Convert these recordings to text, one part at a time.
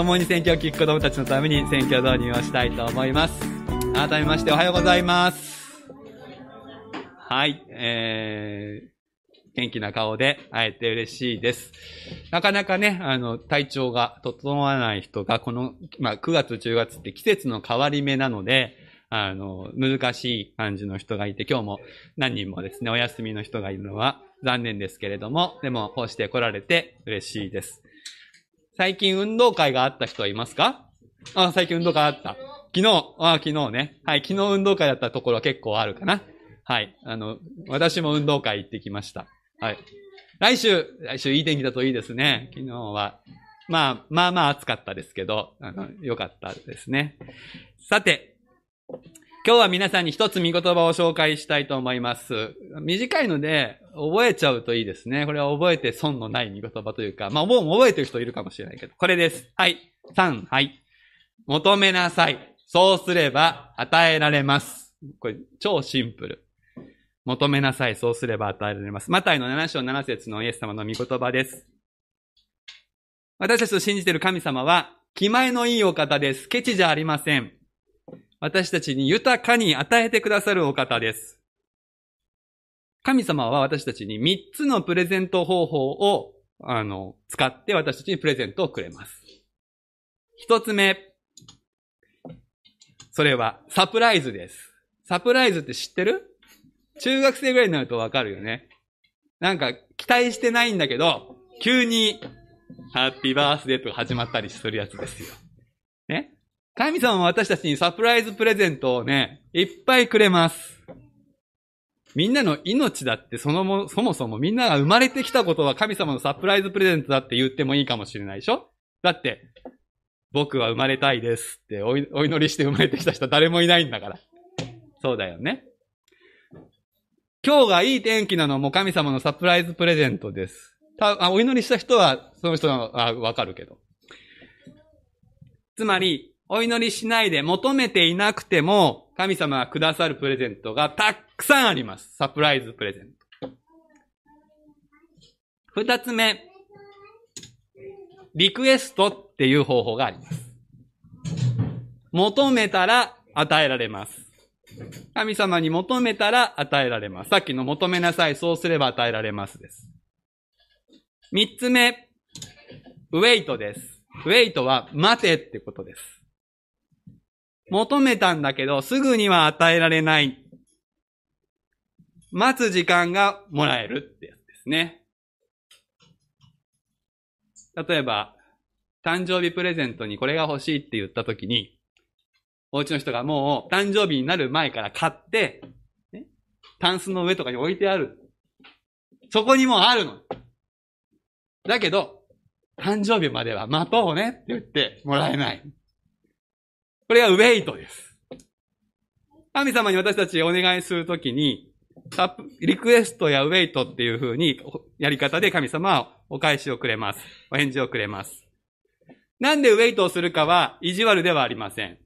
共に選挙を聞く子供たちのために選挙導入をしたいと思います。改めましておはようございます。はい、えー、元気な顔で会えて嬉しいです。なかなかね、あの、体調が整わない人が、この、まあ、9月、10月って季節の変わり目なので、あの、難しい感じの人がいて、今日も何人もですね、お休みの人がいるのは残念ですけれども、でも、こうして来られて嬉しいです。最近運動会があった人はいますか？あ、最近運動会あった。昨日、あ、昨日ね。はい、昨日運動会だったところは結構あるかな。はい。あの、私も運動会行ってきました。はい。来週、来週いい天気だといいですね。昨日は。まあ、まあまあ暑かったですけど、あの、良かったですね。さて、今日は皆さんに一つ見言葉を紹介したいと思います。短いので、覚えちゃうといいですね。これは覚えて損のない見言葉というか、まあ、もう覚えてる人いるかもしれないけど、これです。はい。3、はい。求めなさい。そうすれば与えられます。これ、超シンプル。求めなさい。そうすれば与えられます。マタイの7章7節のイエス様の御言葉です。私たちと信じている神様は、気前のいいお方です。ケチじゃありません。私たちに豊かに与えてくださるお方です。神様は私たちに3つのプレゼント方法を、あの、使って私たちにプレゼントをくれます。一つ目。それはサプライズです。サプライズって知ってる？中学生ぐらいになるとわかるよね。なんか期待してないんだけど、急にハッピーバースデーとか始まったりするやつですよ。ね？神様は私たちにサプライズプレゼントをね、いっぱいくれます。みんなの命だってそのも、そもそもみんなが生まれてきたことは神様のサプライズプレゼントだって言ってもいいかもしれないでしょ？だって、僕は生まれたいですってお祈りして生まれてきた人誰もいないんだから。そうだよね。今日がいい天気なのも神様のサプライズプレゼントです。たあお祈りした人は、その人はわかるけど。つまり、お祈りしないで求めていなくても、神様がくださるプレゼントがたくさんあります。サプライズプレゼント。二つ目、リクエストっていう方法があります。求めたら与えられます。神様に求めたら与えられます。さっきの求めなさい、そうすれば与えられますです。三つ目、ウェイトです。ウェイトは待てってことです。求めたんだけど、すぐには与えられない。待つ時間がもらえるってやつですね。例えば、誕生日プレゼントにこれが欲しいって言った時に、お家の人がもう誕生日になる前から買って、ね、タンスの上とかに置いてある。そこにもあるの。だけど、誕生日までは待とうねって言ってもらえない。これがウェイトです。神様に私たちお願いするときに、リクエストやウェイトっていう風にやり方で神様はお返しをくれます。お返事をくれます。なんでウェイトをするかは意地悪ではありません。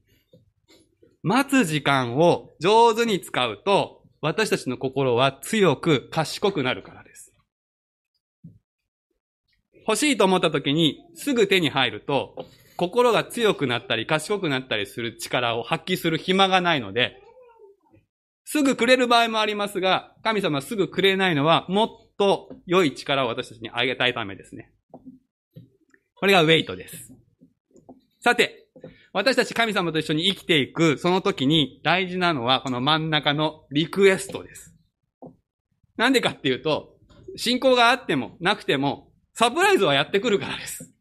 待つ時間を上手に使うと、私たちの心は強く賢くなるからです。欲しいと思った時にすぐ手に入ると、心が強くなったり賢くなったりする力を発揮する暇がないので、すぐくれる場合もありますが、神様すぐくれないのは、もっと良い力を私たちにあげたいためですね。これがウェイトです。さて、私たち神様と一緒に生きていく、その時に大事なのは、この真ん中のリクエストです。なんでかっていうと、信仰があってもなくても、サプライズはやってくるからです。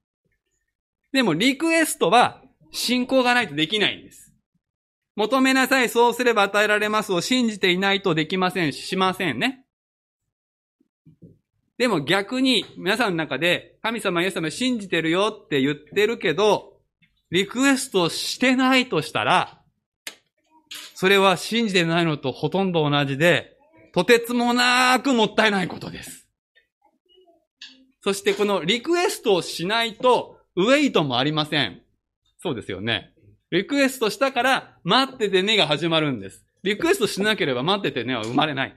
でもリクエストは信仰がないとできないんです。求めなさい、そうすれば与えられますを信じていないとできませんし、しませんね。でも逆に皆さんの中で神様、イエス様信じてるよって言ってるけど、リクエストしてないとしたら、それは信じてないのとほとんど同じで、とてつもなくもったいないことです。そしてこのリクエストをしないと、ウェイトもありません。そうですよね。リクエストしたから待っててねが始まるんです。リクエストしなければ待っててねは生まれない。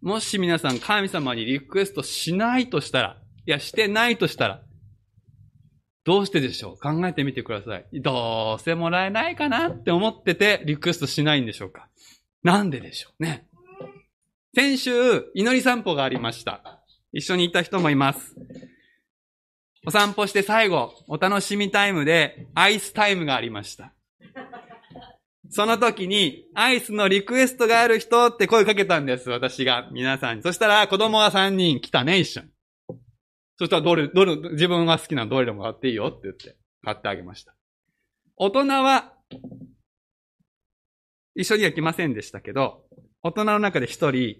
もし皆さん神様にリクエストしないとしたら、いやしてないとしたら、どうしてでしょう？考えてみてください。どうせもらえないかなって思っててリクエストしないんでしょうか？なんででしょうね。先週、祈り散歩がありました。一緒に行った人もいます。お散歩して最後、お楽しみタイムでアイスタイムがありました。その時に、アイスのリクエストがある人って声かけたんです、私が、皆さんに。そしたら、子供が3人来たね、一緒に。そしたら、どれ、どれ、自分が好きなどれでも買っていいよって言って、買ってあげました。大人は、一緒には来ませんでしたけど、大人の中で一人、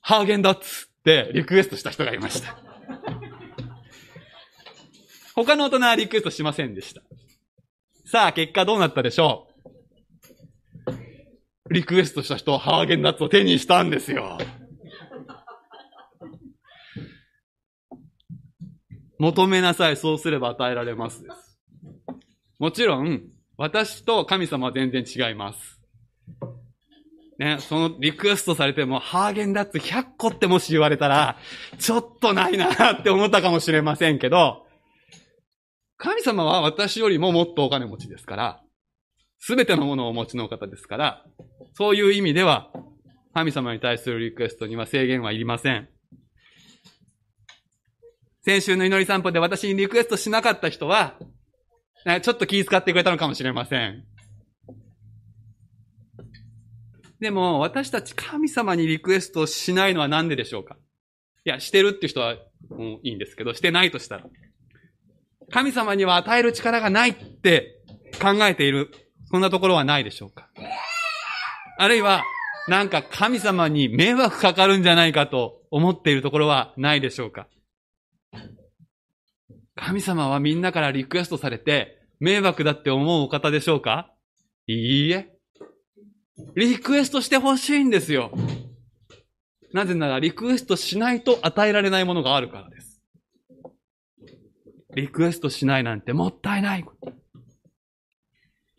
ハーゲンダッツってリクエストした人がいました。他の大人はリクエストしませんでした。さあ、結果どうなったでしょう？リクエストした人はハーゲンダッツを手にしたんですよ。求めなさい、そうすれば与えられますす。もちろん、私と神様は全然違います。ね、そのリクエストされても、ハーゲンダッツ100個ってもし言われたら、ちょっとないなって思ったかもしれませんけど、神様は私よりももっとお金持ちですから、すべてのものをお持ちの方ですから、そういう意味では、神様に対するリクエストには制限はいりません。先週の祈り散歩で私にリクエストしなかった人は、ちょっと気遣ってくれたのかもしれません。でも、私たち神様にリクエストしないのはなんででしょうか？いや、してるって人は、もう、いいんですけど、してないとしたら。神様には与える力がないって考えているそんなところはないでしょうか？あるいは、なんか神様に迷惑かかるんじゃないかと思っているところはないでしょうか？神様はみんなからリクエストされて迷惑だって思うお方でしょうか？いいえ。リクエストしてほしいんですよ。なぜならリクエストしないと与えられないものがあるからです。リクエストしないなんてもったいない。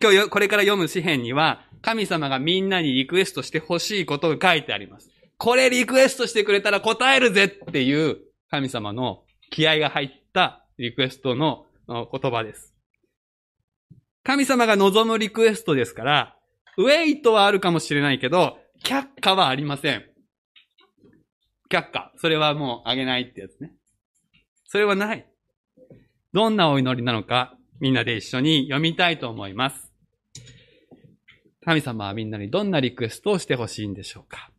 今日これから読む詩篇には、神様がみんなにリクエストしてほしいことが書いてあります。これリクエストしてくれたら答えるぜっていう神様の気合が入ったリクエストの言葉です。神様が望むリクエストですから、ウェイトはあるかもしれないけど、却下はありません。却下。それはもうあげないってやつね。それはない。どんなお祈りなのか、みんなで一緒に読みたいと思います。神様はみんなにどんなリクエストをしてほしいんでしょうか。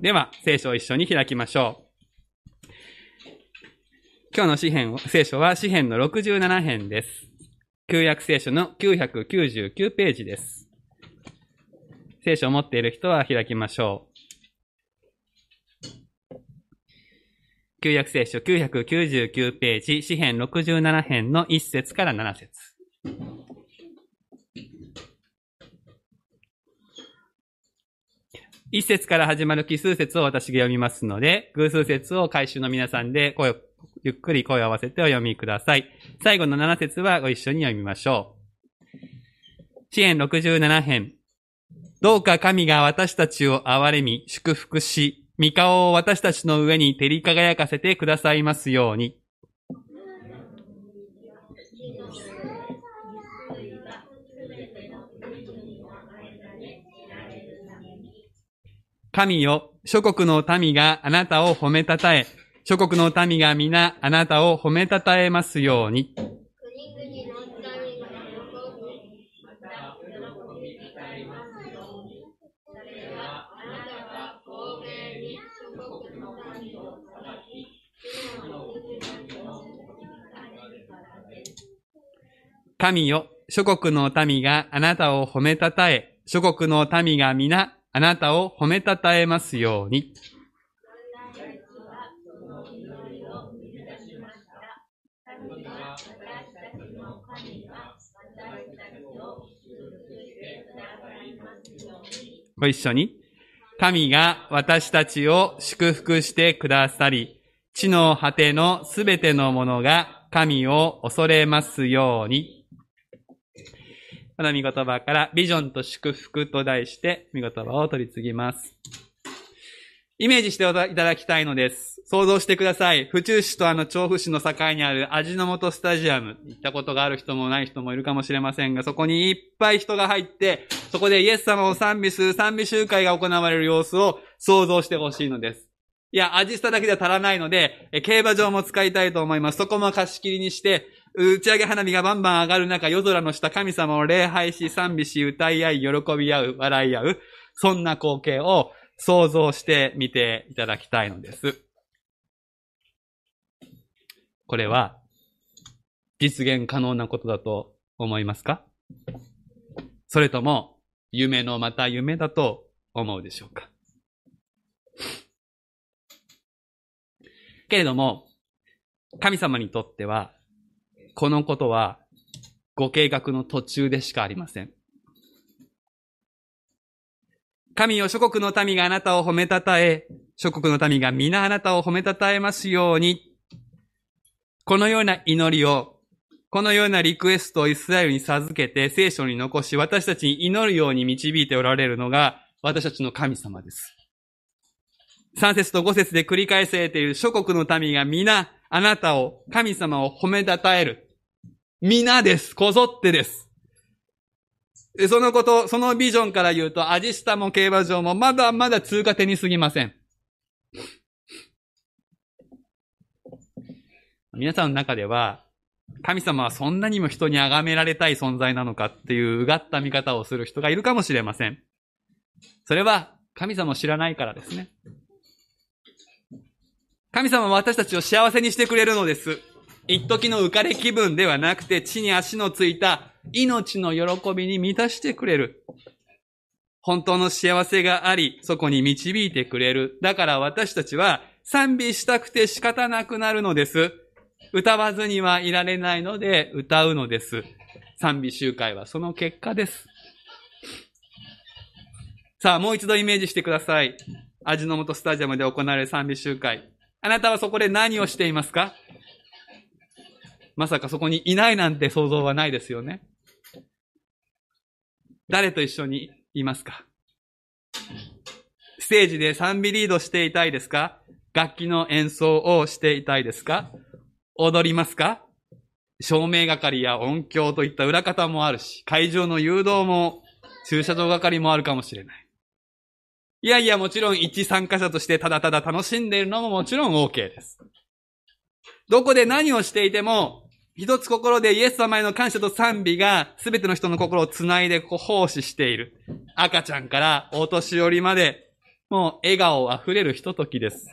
では、聖書を一緒に開きましょう。今日の詩篇、聖書は詩篇の67編です。旧約聖書の999ページです。聖書を持っている人は開きましょう。旧約聖書999ページ、詩篇67編の1節から7節一節から始まる奇数節を私が読みますので、偶数節を回収の皆さんで声、ゆっくり声を合わせてお読みください。最後の7節はご一緒に読みましょう。支援67編。どうか神が私たちを憐れみ、祝福し、御顔を私たちの上に照り輝かせてくださいますように。神よ、諸国の民があなたを褒めたたえ、諸国の民が皆あなたを褒めたたえますように。神よ、諸国の民があなたを褒めたたえ、諸国の民が皆あなたを褒めたたえますように。ご一緒に。神が私たちを祝福してくださり、地の果てのすべてのものが神を恐れますように。この御言葉からビジョンと祝福と題して御言葉を取り次ぎます。イメージしていただきたいのです。想像してください。府中市とあの調布市の境にある味の素スタジアム。行ったことがある人もない人もいるかもしれませんが、そこにいっぱい人が入って、そこでイエス様を賛美する賛美集会が行われる様子を想像してほしいのです。いや、味スタだけでは足らないので、競馬場も使いたいと思います。そこも貸し切りにして、打ち上げ花火がバンバン上がる中、夜空の下神様を礼拝し、賛美し、歌い合い、喜び合う、笑い合う、そんな光景を想像してみていただきたいのです。これは、実現可能なことだと思いますか？それとも、夢のまた夢だと思うでしょうか？けれども、神様にとっては、このことは、ご計画の途中でしかありません。神よ諸国の民があなたを褒めたたえ、諸国の民が皆あなたを褒めたたえますように、このような祈りを、このようなリクエストをイスラエルに授けて聖書に残し、私たちに祈るように導いておられるのが、私たちの神様です。3節と5節で繰り返されている諸国の民が皆、あなたを、神様を褒めたたえる。皆です。こぞってです。そのこと、そのビジョンから言うと、アジスタも競馬場もまだまだ通過点に過ぎません。皆さんの中では、神様はそんなにも人に崇められたい存在なのかっていううがった見方をする人がいるかもしれません。それは神様を知らないからですね。神様は私たちを幸せにしてくれるのです。一時の浮かれ気分ではなくて地に足のついた命の喜びに満たしてくれる。本当の幸せがあり、そこに導いてくれる。だから私たちは賛美したくて仕方なくなるのです。歌わずにはいられないので歌うのです。賛美集会はその結果です。さあ、もう一度イメージしてください。味の素スタジアムで行われる賛美集会。あなたはそこで何をしていますか？まさかそこにいないなんて想像はないですよね。誰と一緒にいますか？ステージで賛美リードしていたいですか？楽器の演奏をしていたいですか？踊りますか？照明係や音響といった裏方もあるし、会場の誘導も、駐車場係もあるかもしれない。いやいや、もちろん一参加者としてただただ楽しんでいるのももちろん OK です。どこで何をしていても、一つ心でイエス様への感謝と賛美が全ての人の心をつないでこう奉仕している。赤ちゃんからお年寄りまで、もう笑顔あふれるひとときです。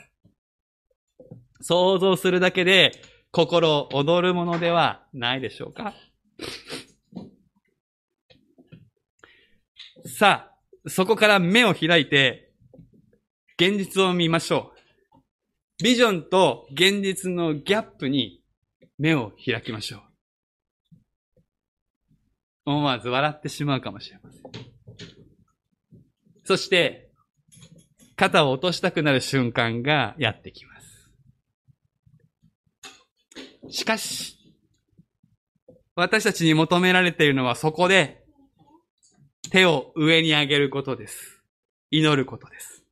想像するだけで心躍るものではないでしょうかさあ、そこから目を開いて、現実を見ましょう。ビジョンと現実のギャップに目を開きましょう。思わず笑ってしまうかもしれません。そして、肩を落としたくなる瞬間がやってきます。しかし、私たちに求められているのはそこで、手を上に上げることです。祈ることです。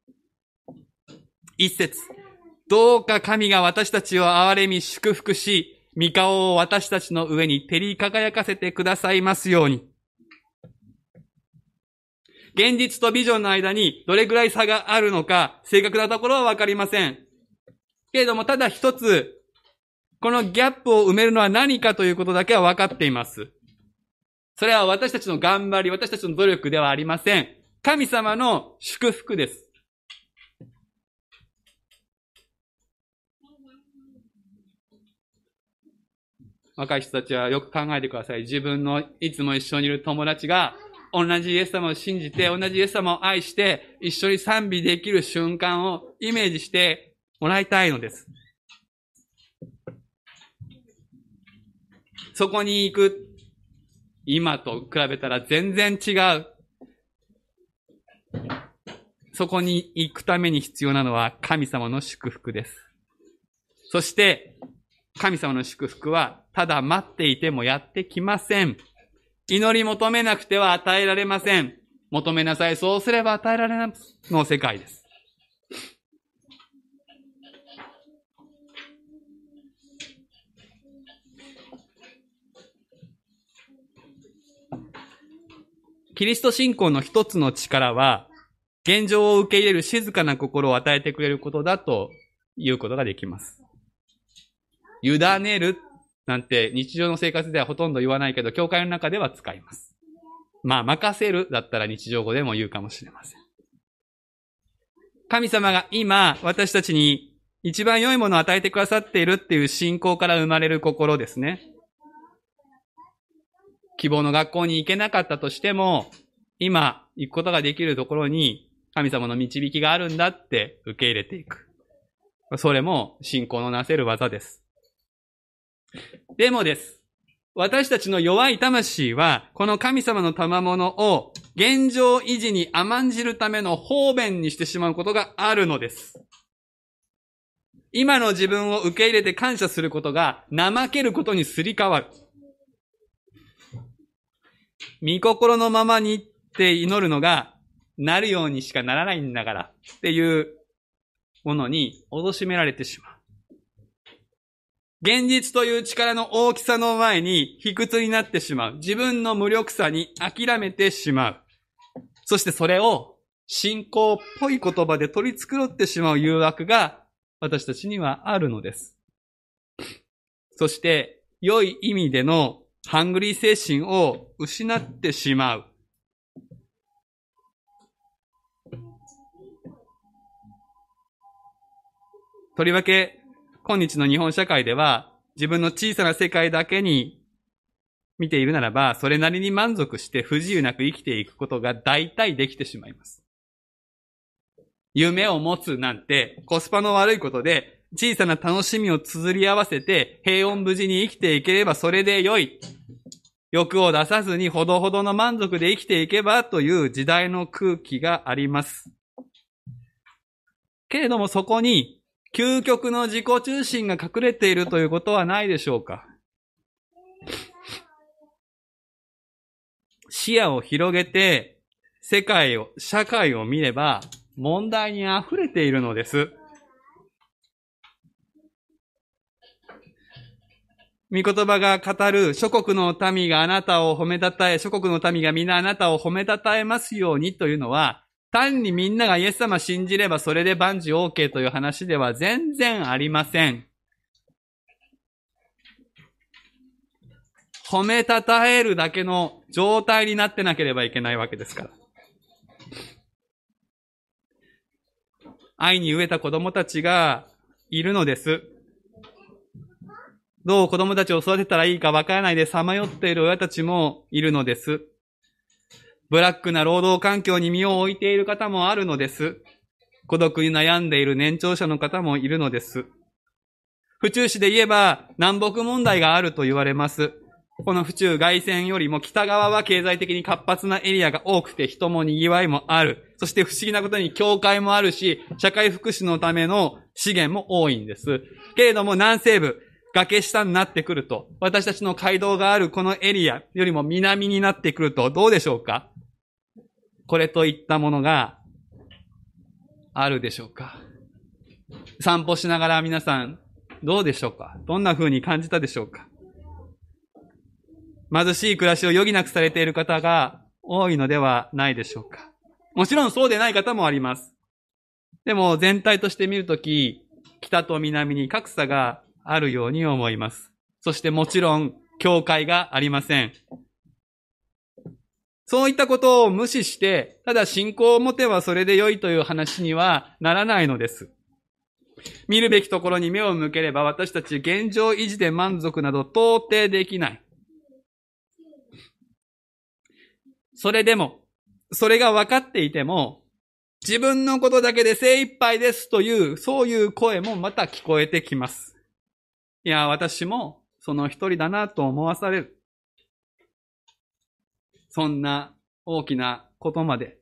一節、どうか神が私たちを憐れみ祝福し、御顔を私たちの上に照り輝かせてくださいますように。現実とビジョンの間にどれぐらい差があるのか、正確なところはわかりません。けれども、ただ一つ、このギャップを埋めるのは何かということだけは分かっています。それは私たちの頑張り、私たちの努力ではありません。神様の祝福です。若い人たちはよく考えてください。自分のいつも一緒にいる友達が同じイエス様を信じて、同じイエス様を愛して、一緒に賛美できる瞬間をイメージしてもらいたいのです。そこに行く、今と比べたら全然違う。そこに行くために必要なのは神様の祝福です。そして、神様の祝福は、ただ待っていてもやってきません。祈り求めなくては与えられません。求めなさい。そうすれば与えられない。の世界です。キリスト信仰の一つの力は、現状を受け入れる静かな心を与えてくれることだということができます。委ねるなんて日常の生活ではほとんど言わないけど、教会の中では使います。まあ、任せるだったら日常語でも言うかもしれません。神様が今、私たちに一番良いものを与えてくださっているっていう信仰から生まれる心ですね。希望の学校に行けなかったとしても、今行くことができるところに神様の導きがあるんだって受け入れていく。それも信仰のなせる技です。でもです。私たちの弱い魂は、この神様の賜物を現状維持に甘んじるための方便にしてしまうことがあるのです。今の自分を受け入れて感謝することが怠けることにすり替わる。見心のままにって祈るのがなるようにしかならないんだからっていうものに脅しめられてしまう。現実という力の大きさの前に卑屈になってしまう。自分の無力さに諦めてしまう。そしてそれを信仰っぽい言葉で取り繕ってしまう誘惑が私たちにはあるのです。そして、良い意味でのハングリー精神を失ってしまう。とりわけ、今日の日本社会では、自分の小さな世界だけに見ているならば、それなりに満足して不自由なく生きていくことが大体できてしまいます。夢を持つなんてコスパの悪いことで、小さな楽しみを綴り合わせて平穏無事に生きていければそれで良い。欲を出さずにほどほどの満足で生きていけばという時代の空気があります。けれどもそこに究極の自己中心が隠れているということはないでしょうか視野を広げて世界を、社会を見れば問題に溢れているのです。御言葉が語る諸国の民があなたを褒めたたえ、諸国の民が皆あなたを褒めたたえますようにというのは、単にみんながイエス様信じればそれで万事 OK という話では全然ありません。褒めたたえるだけの状態になってなければいけないわけですから。愛に飢えた子供たちがいるのです。どう子供たちを育てたらいいかわからないでさまよっている親たちもいるのです。ブラックな労働環境に身を置いている方もあるのです。孤独に悩んでいる年長者の方もいるのです。府中市で言えば南北問題があると言われます。この府中外線よりも北側は経済的に活発なエリアが多くて人も賑わいもある。そして不思議なことに教会もあるし、社会福祉のための資源も多いんです。けれども南西部、崖下になってくると、私たちの街道があるこのエリアよりも南になってくるとどうでしょうか？これといったものがあるでしょうか散歩しながら皆さんどうでしょうかどんな風に感じたでしょうか貧しい暮らしを余儀なくされている方が多いのではないでしょうかもちろんそうでない方もあります。でも全体として見るとき、北と南に格差があるように思います。そしてもちろん、教会がありません。そういったことを無視して、ただ信仰を持てばそれで良いという話にはならないのです。見るべきところに目を向ければ私たち現状維持で満足など到底できない。それでも、それが分かっていても、自分のことだけで精一杯ですという、そういう声もまた聞こえてきます。いや、私もその一人だなと思わされる。そんな大きなことまで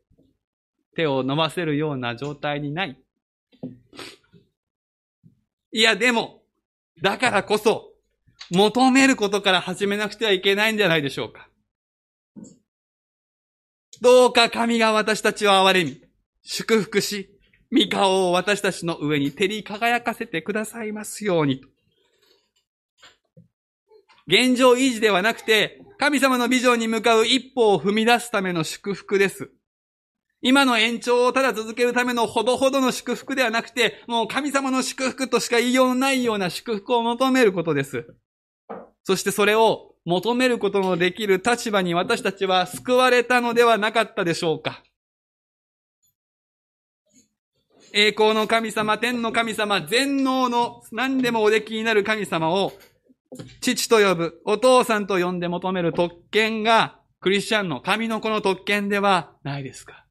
手を伸ばせるような状態にない。いや、でも、だからこそ、求めることから始めなくてはいけないんじゃないでしょうか。どうか神が私たちを憐れみ、祝福し、御顔を私たちの上に照り輝かせてくださいますように。現状維持ではなくて、神様のビジョンに向かう一歩を踏み出すための祝福です。今の延長をただ続けるためのほどほどの祝福ではなくて、もう神様の祝福としか言いようのないような祝福を求めることです。そしてそれを求めることのできる立場に私たちは救われたのではなかったでしょうか。栄光の神様、天の神様、全能の何でもおできになる神様を父と呼ぶ、お父さんと呼んで求める特権がクリスチャンの神の子の特権ではないですか。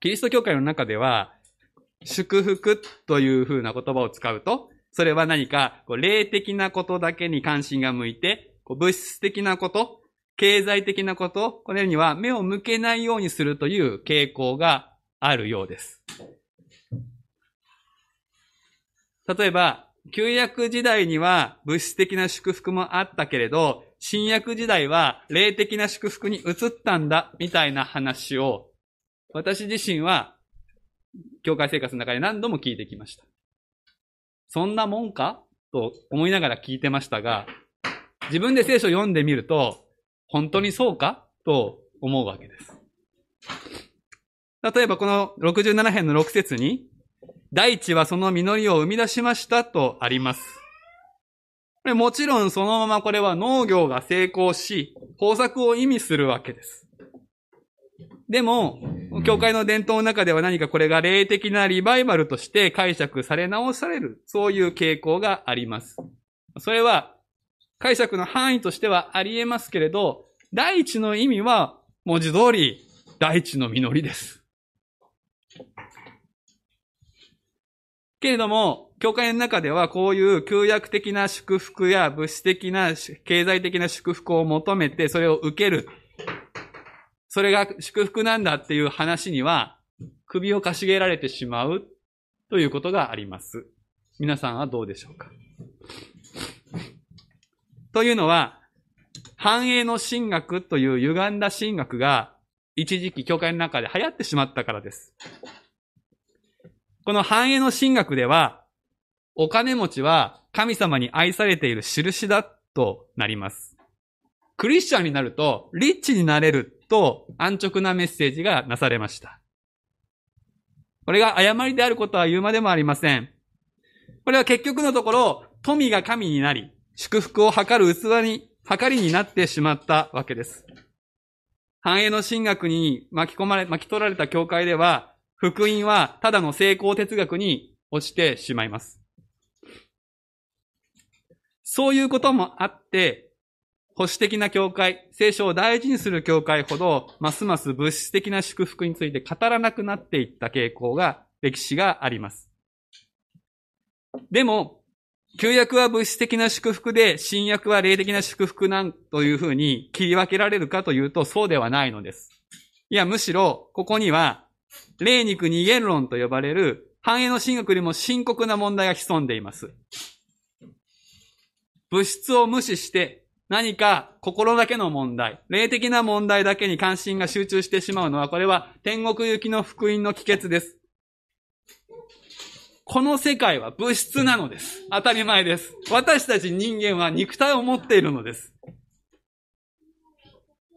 キリスト教会の中では、祝福という風な言葉を使うと、それは何か、霊的なことだけに関心が向いて、物質的なこと、経済的なこと、これには目を向けないようにするという傾向があるようです。例えば、旧約時代には物質的な祝福もあったけれど、新約時代は霊的な祝福に移ったんだ、みたいな話を私自身は、教会生活の中で何度も聞いてきました。そんなもんか？と思いながら聞いてましたが、自分で聖書を読んでみると、本当にそうか？と思うわけです。例えばこの67編の6節に、大地はその実りを生み出しましたとあります。もちろんそのままこれは農業が成功し、豊作を意味するわけです。でも、教会の伝統の中では何かこれが霊的なリバイバルとして解釈され直される、そういう傾向があります。それは、解釈の範囲としてはあり得ますけれど、第一の意味は文字通り第一の実りです。けれども、教会の中ではこういう旧約的な祝福や物質的な経済的な祝福を求めてそれを受ける。それが祝福なんだっていう話には、首をかしげられてしまうということがあります。皆さんはどうでしょうか？というのは、繁栄の神学という歪んだ神学が一時期教会の中で流行ってしまったからです。この繁栄の神学では、お金持ちは神様に愛されている印だとなります。クリスチャンになると、リッチになれると安直なメッセージがなされました。これが誤りであることは言うまでもありません。これは結局のところ、富が神になり、祝福を図る器に、計りになってしまったわけです。繁栄の神学に巻き込まれ、巻き取られた教会では、福音はただの成功哲学に落ちてしまいます。そういうこともあって、保守的な教会、聖書を大事にする教会ほど、ますます物質的な祝福について語らなくなっていった傾向が、歴史があります。でも、旧約は物質的な祝福で、新約は霊的な祝福なんというふうに切り分けられるかというと、そうではないのです。いや、むしろ、ここには、霊肉二元論と呼ばれる、繁栄の神学よりも深刻な問題が潜んでいます。物質を無視して、何か心だけの問題、霊的な問題だけに関心が集中してしまうのは、これは天国行きの福音の帰結です。この世界は物質なのです。当たり前です。私たち人間は肉体を持っているのです。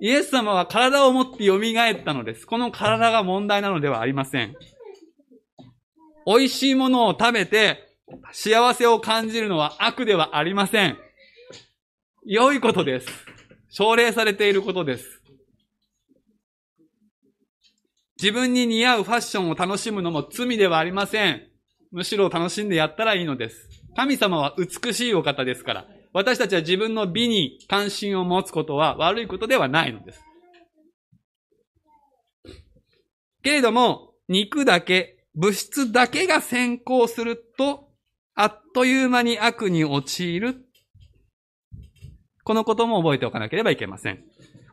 イエス様は体を持って蘇ったのです。この体が問題なのではありません。美味しいものを食べて幸せを感じるのは悪ではありません。良いことです。奨励されていることです。自分に似合うファッションを楽しむのも罪ではありません。むしろ楽しんでやったらいいのです。神様は美しいお方ですから、私たちは自分の美に関心を持つことは悪いことではないのです。けれども、肉だけ、物質だけが先行すると、あっという間に悪に陥るこのことも覚えておかなければいけません。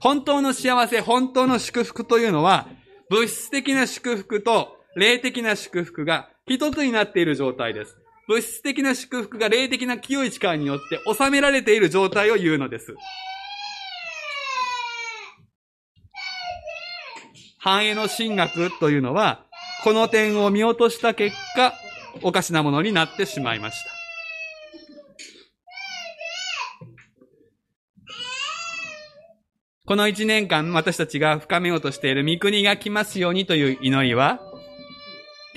本当の幸せ、本当の祝福というのは、物質的な祝福と霊的な祝福が一つになっている状態です。物質的な祝福が霊的な清い力によって収められている状態を言うのです。繁栄の神学というのは、この点を見落とした結果、おかしなものになってしまいました。この一年間、私たちが深めようとしている御国が来ますようにという祈りは、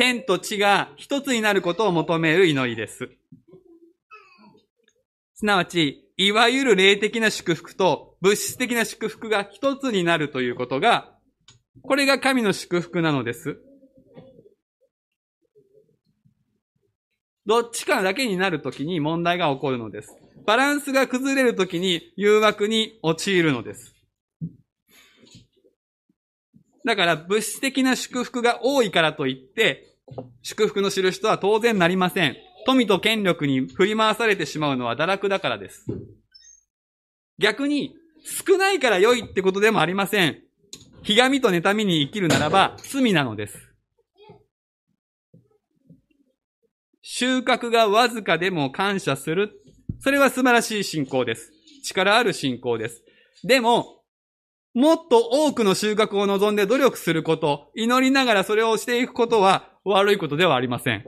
天と地が一つになることを求める祈りです。すなわち、いわゆる霊的な祝福と物質的な祝福が一つになるということが、これが神の祝福なのです。どっちかだけになるときに問題が起こるのです。バランスが崩れるときに誘惑に陥るのです。だから物質的な祝福が多いからといって、祝福の印とは当然なりません。富と権力に振り回されてしまうのは堕落だからです。逆に、少ないから良いってことでもありません。ひがみと妬みに生きるならば罪なのです。収穫がわずかでも感謝する。それは素晴らしい信仰です。力ある信仰です。でも、もっと多くの収穫を望んで努力すること、祈りながらそれをしていくことは悪いことではありません。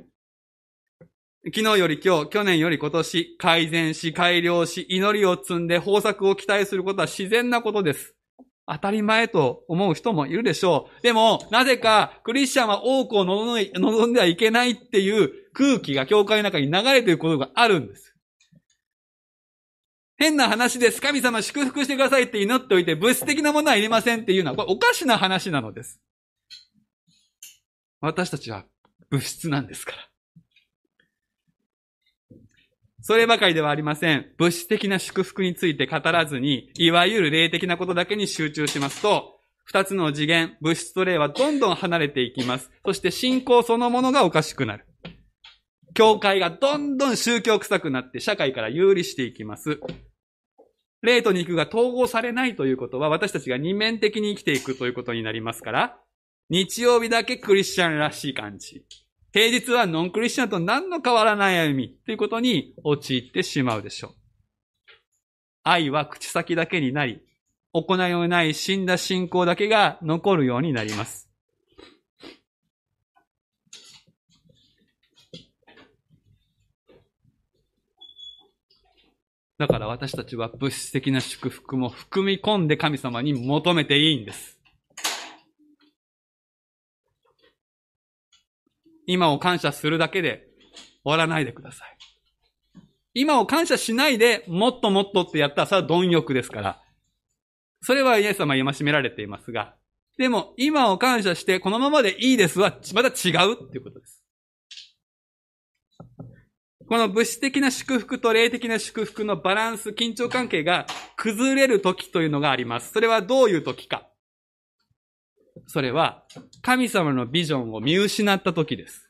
昨日より今日、去年より今年、改善し、改良し、祈りを積んで豊作を期待することは自然なことです。当たり前と思う人もいるでしょう。でも、なぜか、クリスチャンは多くを望んではいけないっていう空気が教会の中に流れていることがあるんです。変な話です。神様祝福してくださいって祈っておいて、物質的なものはいりませんっていうのは、これおかしな話なのです。私たちは物質なんですから。そればかりではありません。物質的な祝福について語らずに、いわゆる霊的なことだけに集中しますと、二つの次元、物質と霊はどんどん離れていきます。そして信仰そのものがおかしくなる。教会がどんどん宗教臭くなって社会から有利していきます。霊と肉が統合されないということは私たちが二面的に生きていくということになりますから、日曜日だけクリスチャンらしい感じ。平日はノンクリスチャンと何の変わらない歩みということに陥ってしまうでしょう。愛は口先だけになり、行いをない死んだ信仰だけが残るようになります。だから私たちは物質的な祝福も含み込んで神様に求めていいんです。今を感謝するだけで終わらないでください。今を感謝しないで、もっともっとってやったら、それは貪欲ですから。それはイエス様は戒められていますが、でも、今を感謝して、このままでいいですは、また違うっていうことです。この物質的な祝福と霊的な祝福のバランス、緊張関係が崩れる時というのがあります。それはどういう時か。それは、神様のビジョンを見失った時です。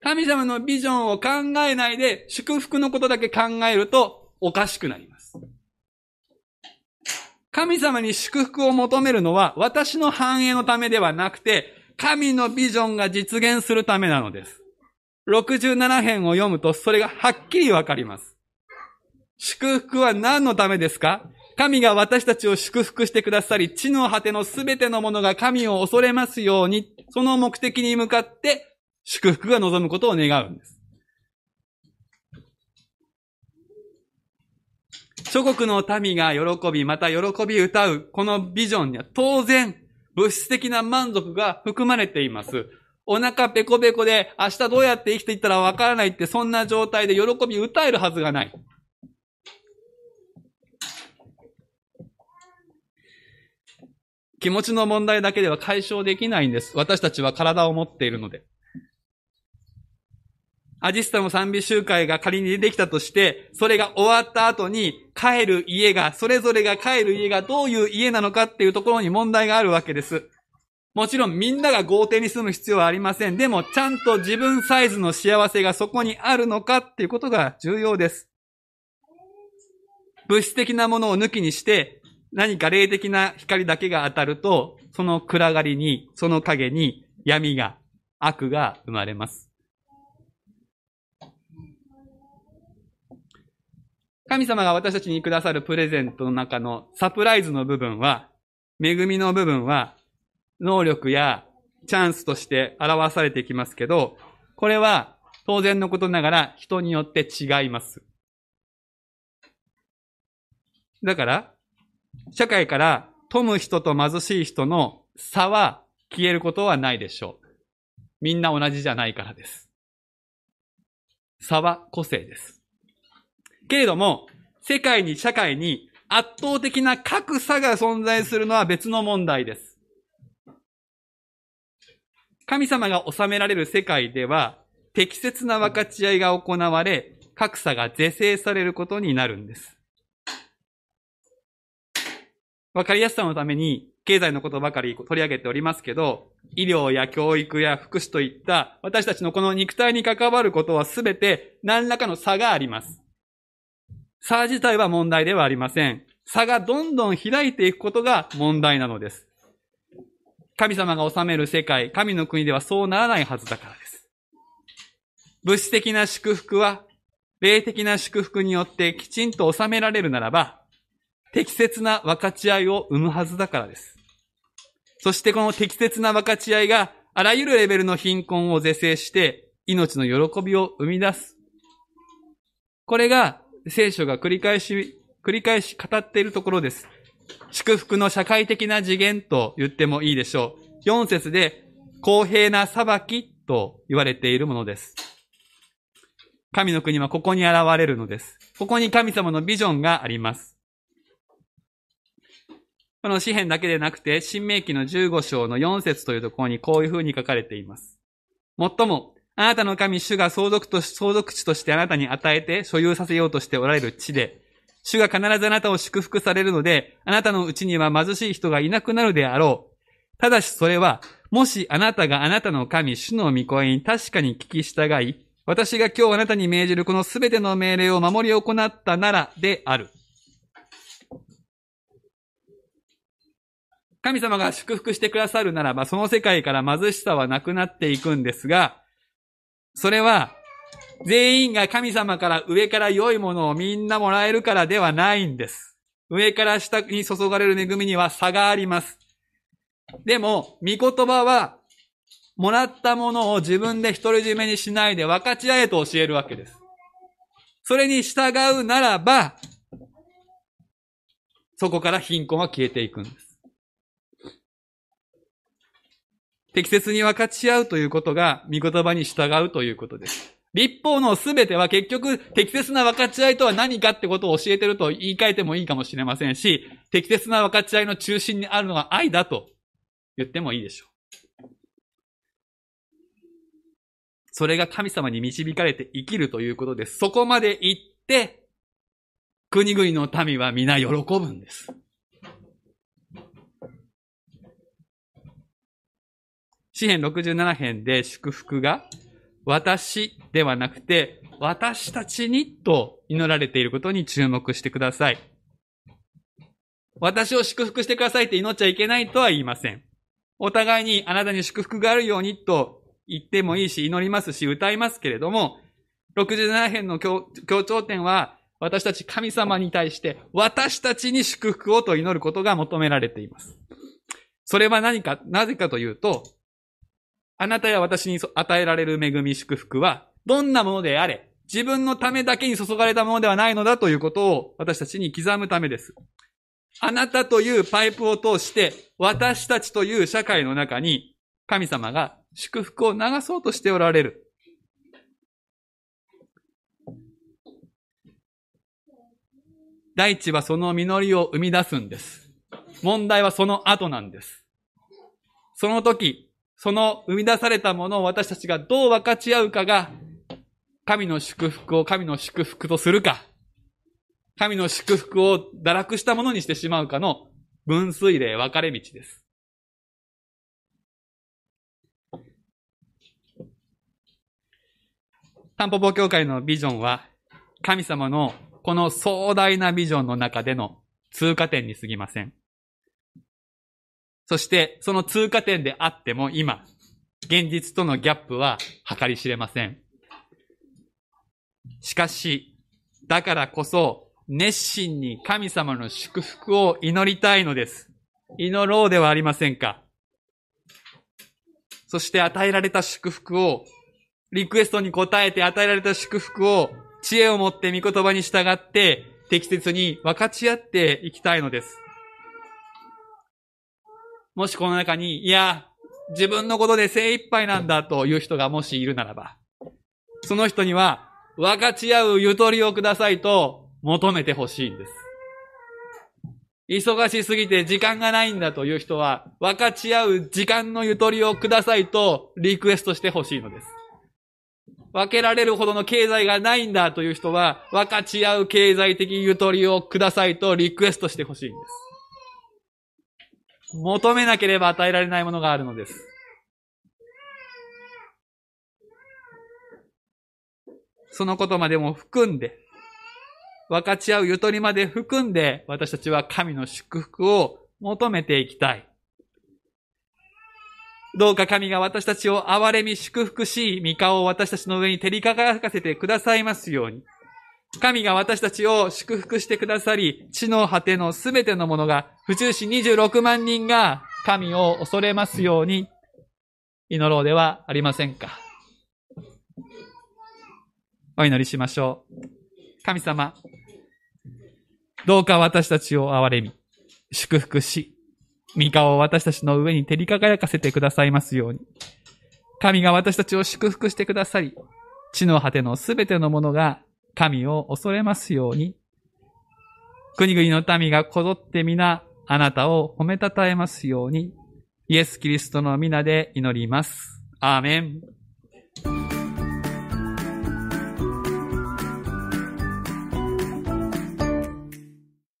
神様のビジョンを考えないで、祝福のことだけ考えると、おかしくなります。神様に祝福を求めるのは、私の繁栄のためではなくて、神のビジョンが実現するためなのです。67編を読むと、それがはっきりわかります。祝福は何のためですか？神が私たちを祝福してくださり、地の果てのすべてのものが神を恐れますように、その目的に向かって祝福が望むことを願うんです。諸国の民が喜び、また喜び歌う、このビジョンには当然、物質的な満足が含まれています。お腹ペコペコで明日どうやって生きていったらわからないってそんな状態で喜び歌えるはずがない。気持ちの問題だけでは解消できないんです。私たちは体を持っているので。アジスタの賛美集会が仮に出てきたとして、それが終わった後に帰る家が、それぞれが帰る家がどういう家なのかっていうところに問題があるわけです。もちろんみんなが豪邸に住む必要はありません。でもちゃんと自分サイズの幸せがそこにあるのかっていうことが重要です。物質的なものを抜きにして、何か霊的な光だけが当たると、その暗がりに、その影に闇が、悪が生まれます。神様が私たちにくださるプレゼントの中のサプライズの部分は、恵みの部分は、能力やチャンスとして表されていきますけど、これは当然のことながら人によって違います。だから、社会から富む人と貧しい人の差は消えることはないでしょう。みんな同じじゃないからです。差は個性です。けれども、世界に社会に圧倒的な格差が存在するのは別の問題です。神様が治められる世界では、適切な分かち合いが行われ、格差が是正されることになるんです。わかりやすさのために、経済のことばかり取り上げておりますけど、医療や教育や福祉といった私たちのこの肉体に関わることはすべて何らかの差があります。差自体は問題ではありません。差がどんどん開いていくことが問題なのです。神様が治める世界、神の国ではそうならないはずだからです。物質的な祝福は、霊的な祝福によってきちんと収められるならば、適切な分かち合いを生むはずだからです。そしてこの適切な分かち合いがあらゆるレベルの貧困を是正して命の喜びを生み出す。これが聖書が繰り返し、繰り返し語っているところです。祝福の社会的な次元と言ってもいいでしょう。4節で公平な裁きと言われているものです。神の国はここに現れるのです。ここに神様のビジョンがあります。この詩篇だけでなくて、新明記の15章の4節というところにこういうふうに書かれています。もっとも、あなたの神主が相続と相続地としてあなたに与えて所有させようとしておられる地で、主が必ずあなたを祝福されるので、あなたのうちには貧しい人がいなくなるであろう。ただしそれは、もしあなたがあなたの神、主の御声に確かに聞き従い、私が今日あなたに命じるこのすべての命令を守り行ったならである。神様が祝福してくださるならば、その世界から貧しさはなくなっていくんですが、それは、全員が神様から上から良いものをみんなもらえるからではないんです。上から下に注がれる恵みには差があります。でも、御言葉は、もらったものを自分で独り占めにしないで分かち合えと教えるわけです。それに従うならば、そこから貧困は消えていくんです。適切に分かち合うということが、御言葉に従うということです。立法のすべては結局、適切な分かち合いとは何かってことを教えてると言い換えてもいいかもしれませんし、適切な分かち合いの中心にあるのは愛だと言ってもいいでしょう。それが神様に導かれて生きるということです。そこまで行って、国々の民は皆喜ぶんです。詩編67編で祝福が、私ではなくて、私たちにと祈られていることに注目してください。私を祝福してくださいって祈っちゃいけないとは言いません。お互いにあなたに祝福があるようにと言ってもいいし、祈りますし、歌いますけれども、67編の強調点は、私たち神様に対して、私たちに祝福をと祈ることが求められています。それは何か、なぜかというと、あなたや私に与えられる恵み祝福は、どんなものであれ、自分のためだけに注がれたものではないのだということを私たちに刻むためです。あなたというパイプを通して、私たちという社会の中に、神様が祝福を流そうとしておられる。大地はその実りを生み出すんです。問題はその後なんです。その時、その生み出されたものを私たちがどう分かち合うかが、神の祝福を神の祝福とするか、神の祝福を堕落したものにしてしまうかの分水嶺分かれ道です。タンポポ教会のビジョンは、神様のこの壮大なビジョンの中での通過点に過ぎません。そして、その通過点であっても今、現実とのギャップは計り知れません。しかし、だからこそ、熱心に神様の祝福を祈りたいのです。祈ろうではありませんか。そして与えられた祝福を、リクエストに応えて与えられた祝福を、知恵を持って御言葉に従って、適切に分かち合っていきたいのです。もしこの中に、いや、自分のことで精一杯なんだという人がもしいるならば、その人には分かち合うゆとりをくださいと求めてほしいんです。忙しすぎて時間がないんだという人は、分かち合う時間のゆとりをくださいとリクエストしてほしいのです。分けられるほどの経済がないんだという人は、分かち合う経済的ゆとりをくださいとリクエストしてほしいんです。求めなければ与えられないものがあるのです。そのことまでも含んで、分かち合うゆとりまで含んで、私たちは神の祝福を求めていきたい。どうか神が私たちを憐れみ祝福し、御顔を私たちの上に照り輝かせてくださいますように。神が私たちを祝福してくださり、地の果てのすべてのものが、府中市26万人が神を恐れますように、祈ろうではありませんか。お祈りしましょう。神様、どうか私たちを憐れみ、祝福し、御顔を私たちの上に照り輝かせてくださいますように。神が私たちを祝福してくださり、地の果てのすべてのものが神を恐れますように。国々の民がこぞって皆、あなたを褒めたたえますように。イエス・キリストの皆で祈ります。アーメン。